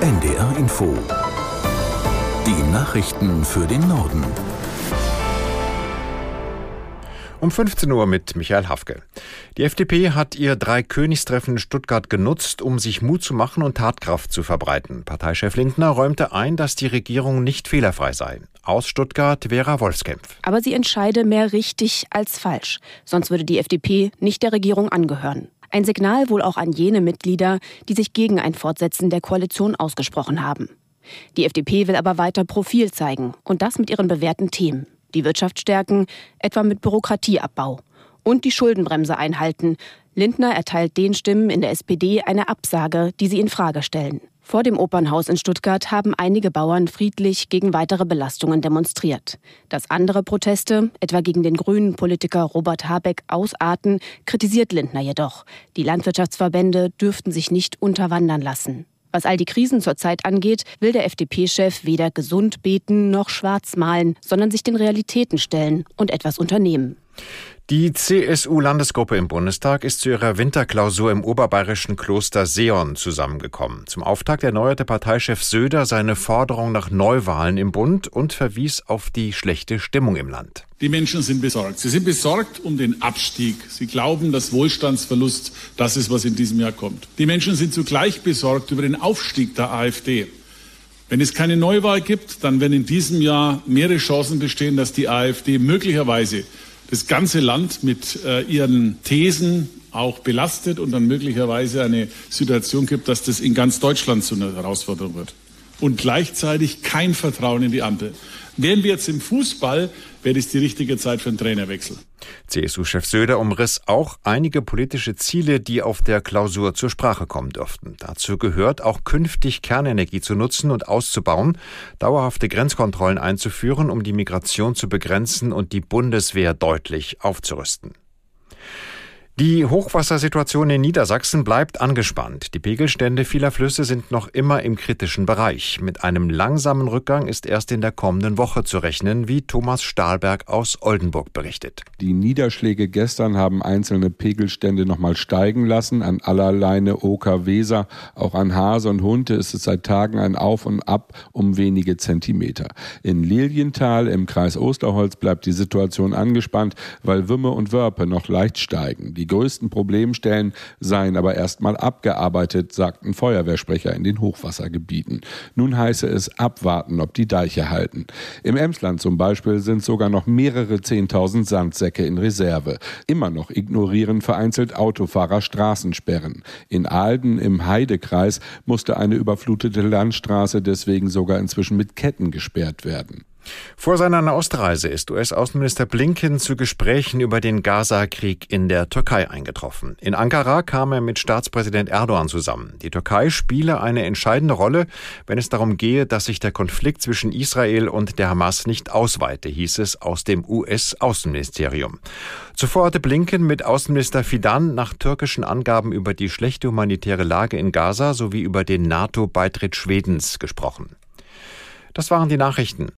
NDR Info. Die Nachrichten für den Norden. Um 15 Uhr mit Michael Hafke. Die FDP hat ihr Dreikönigstreffen in Stuttgart genutzt, um sich Mut zu machen und Tatkraft zu verbreiten. Parteichef Lindner räumte ein, dass die Regierung nicht fehlerfrei sei. Aus Stuttgart Vera Wolfskämpf. Aber sie entscheide mehr richtig als falsch. Sonst würde die FDP nicht der Regierung angehören. Ein Signal wohl auch an jene Mitglieder, die sich gegen ein Fortsetzen der Koalition ausgesprochen haben. Die FDP will aber weiter Profil zeigen und das mit ihren bewährten Themen die Wirtschaft stärken, etwa mit Bürokratieabbau. Und die Schuldenbremse einhalten. Lindner erteilt den Stimmen in der SPD eine Absage, die sie in Frage stellen. Vor dem Opernhaus in Stuttgart haben einige Bauern friedlich gegen weitere Belastungen demonstriert. Dass andere Proteste, etwa gegen den grünen Politiker Robert Habeck, ausarten, kritisiert Lindner jedoch. Die Landwirtschaftsverbände dürften sich nicht unterwandern lassen. Was all die Krisen zurzeit angeht, will der FDP-Chef weder gesund beten noch schwarz malen, sondern sich den Realitäten stellen und etwas unternehmen. Die CSU-Landesgruppe im Bundestag ist zu ihrer Winterklausur im oberbayerischen Kloster Seon zusammengekommen. Zum Auftakt erneuerte Parteichef Söder seine Forderung nach Neuwahlen im Bund und verwies auf die schlechte Stimmung im Land. Die Menschen sind besorgt. Sie sind besorgt um den Abstieg. Sie glauben, dass Wohlstandsverlust das ist, was in diesem Jahr kommt. Die Menschen sind zugleich besorgt über den Aufstieg der AfD. Wenn es keine Neuwahl gibt, dann werden in diesem Jahr mehrere Chancen bestehen, dass die AfD möglicherweise das ganze Land mit äh, ihren Thesen auch belastet und dann möglicherweise eine Situation gibt, dass das in ganz Deutschland zu einer Herausforderung wird. Und gleichzeitig kein Vertrauen in die Ampel. Wären wir jetzt im Fußball, wäre es die richtige Zeit für einen Trainerwechsel. CSU-Chef Söder umriss auch einige politische Ziele, die auf der Klausur zur Sprache kommen dürften. Dazu gehört auch künftig Kernenergie zu nutzen und auszubauen, dauerhafte Grenzkontrollen einzuführen, um die Migration zu begrenzen und die Bundeswehr deutlich aufzurüsten. Die Hochwassersituation in Niedersachsen bleibt angespannt. Die Pegelstände vieler Flüsse sind noch immer im kritischen Bereich. Mit einem langsamen Rückgang ist erst in der kommenden Woche zu rechnen, wie Thomas Stahlberg aus Oldenburg berichtet. Die Niederschläge gestern haben einzelne Pegelstände nochmal steigen lassen. An Allerleine, Oker, Weser, auch an Hase und Hunte ist es seit Tagen ein Auf und Ab um wenige Zentimeter. In Lilienthal im Kreis Osterholz bleibt die Situation angespannt, weil Wümme und Wörpe noch leicht steigen. Die größten Problemstellen seien aber erstmal abgearbeitet, sagten Feuerwehrsprecher in den Hochwassergebieten. Nun heiße es abwarten, ob die Deiche halten. Im Emsland zum Beispiel sind sogar noch mehrere Zehntausend Sandsäcke in Reserve. Immer noch ignorieren vereinzelt Autofahrer Straßensperren. In Ahlden im Heidekreis musste eine überflutete Landstraße deswegen sogar inzwischen mit Ketten gesperrt werden. Vor seiner Nahostreise ist US-Außenminister Blinken zu Gesprächen über den Gaza-Krieg in der Türkei eingetroffen. In Ankara kam er mit Staatspräsident Erdogan zusammen. Die Türkei spiele eine entscheidende Rolle, wenn es darum gehe, dass sich der Konflikt zwischen Israel und der Hamas nicht ausweite, hieß es aus dem US-Außenministerium. Zuvor hatte Blinken mit Außenminister Fidan nach türkischen Angaben über die schlechte humanitäre Lage in Gaza sowie über den NATO-Beitritt Schwedens gesprochen. Das waren die Nachrichten.